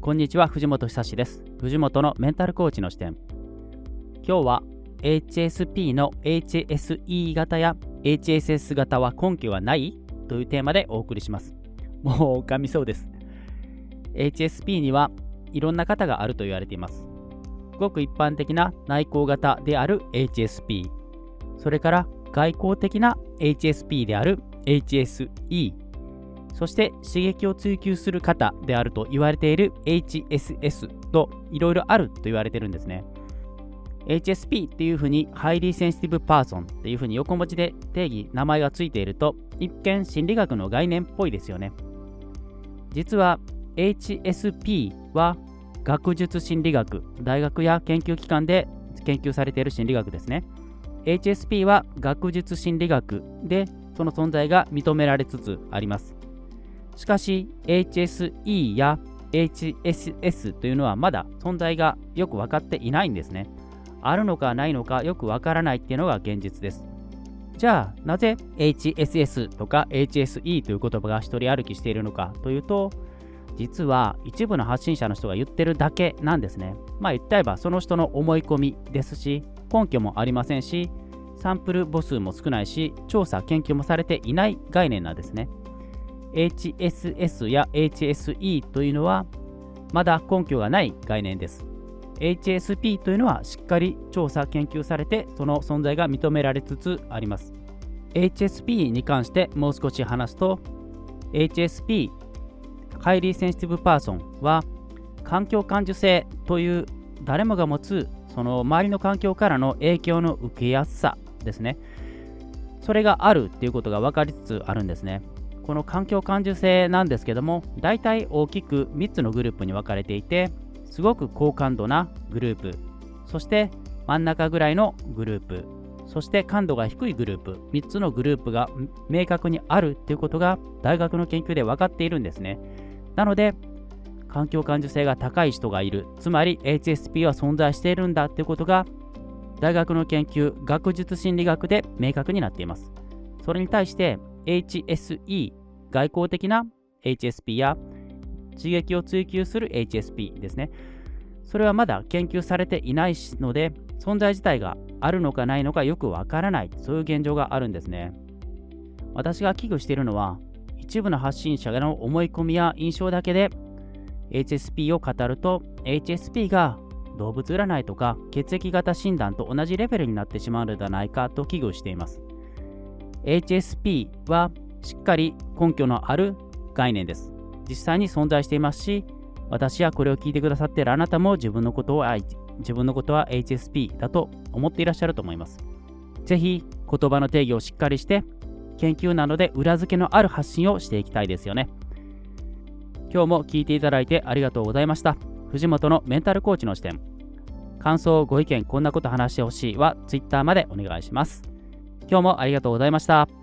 こんにちは藤本久志です。藤本のメンタルコーチの視点。今日は HSP の HSE 型や HSS 型は根拠はないというテーマでお送りします。もう噛みそうです。HSP にはいろんな型があると言われています。ごく一般的な内向型である HSP それから外交的な HSP である HSE そして刺激を追求する方であると言われている HSS といろいろあると言われてるんですね。HSP っていうふうに highly sensitive person っていうふうに横文字で定義、名前がついていると一見心理学の概念っぽいですよね。実は HSP は学術心理学、大学や研究機関で研究されている心理学ですね。HSP は学術心理学でその存在が認められつつあります。しかし HSE や HSS というのはまだ存在がよく分かっていないんですね。あるのかないのかよくわからないっていうのが現実です。じゃあなぜ HSS とか HSE という言葉が一人歩きしているのかというと実は一部の発信者の人が言ってるだけなんですね。まあ言っちゃえばその人の思い込みですし根拠もありませんしサンプル母数も少ないし調査研究もされていない概念なんですね。HSS や HSE というのはまだ根拠がない概念です。HSP というのはしっかり調査研究されてその存在が認められつつあります。HSP に関してもう少し話すと HSP highly sensitive person は環境感受性という誰もが持つその周りの環境からの影響の受けやすさですね。それがあるっていうことが分かりつつあるんですね。この環境感受性なんですけども大体大きく3つのグループに分かれていてすごく高感度なグループそして真ん中ぐらいのグループそして感度が低いグループ3つのグループが明確にあるということが大学の研究で分かっているんですね。なので環境感受性が高い人がいるつまり HSP は存在しているんだということが大学の研究学術心理学で明確になっています。それに対して HSE 外交的な HSP や刺激を追求する HSP ですね。それはまだ研究されていないので、存在自体があるのかないのかよくわからない、そういう現状があるんですね。私が危惧しているのは、一部の発信者の思い込みや印象だけで HSP を語ると、HSP が動物占いとか血液型診断と同じレベルになってしまうのではないかと危惧しています。HSP はしっかり根拠のある概念です。実際に存在していますし、私やこれを聞いてくださっているあなたも自分のことを自分のことは HSP だと思っていらっしゃると思います。ぜひ言葉の定義をしっかりして研究などで裏付けのある発信をしていきたいですよね。今日も聞いていただいてありがとうございました。藤本のメンタルコーチの視点。感想、ご意見、こんなこと話してほしいは Twitter までお願いします。今日もありがとうございました。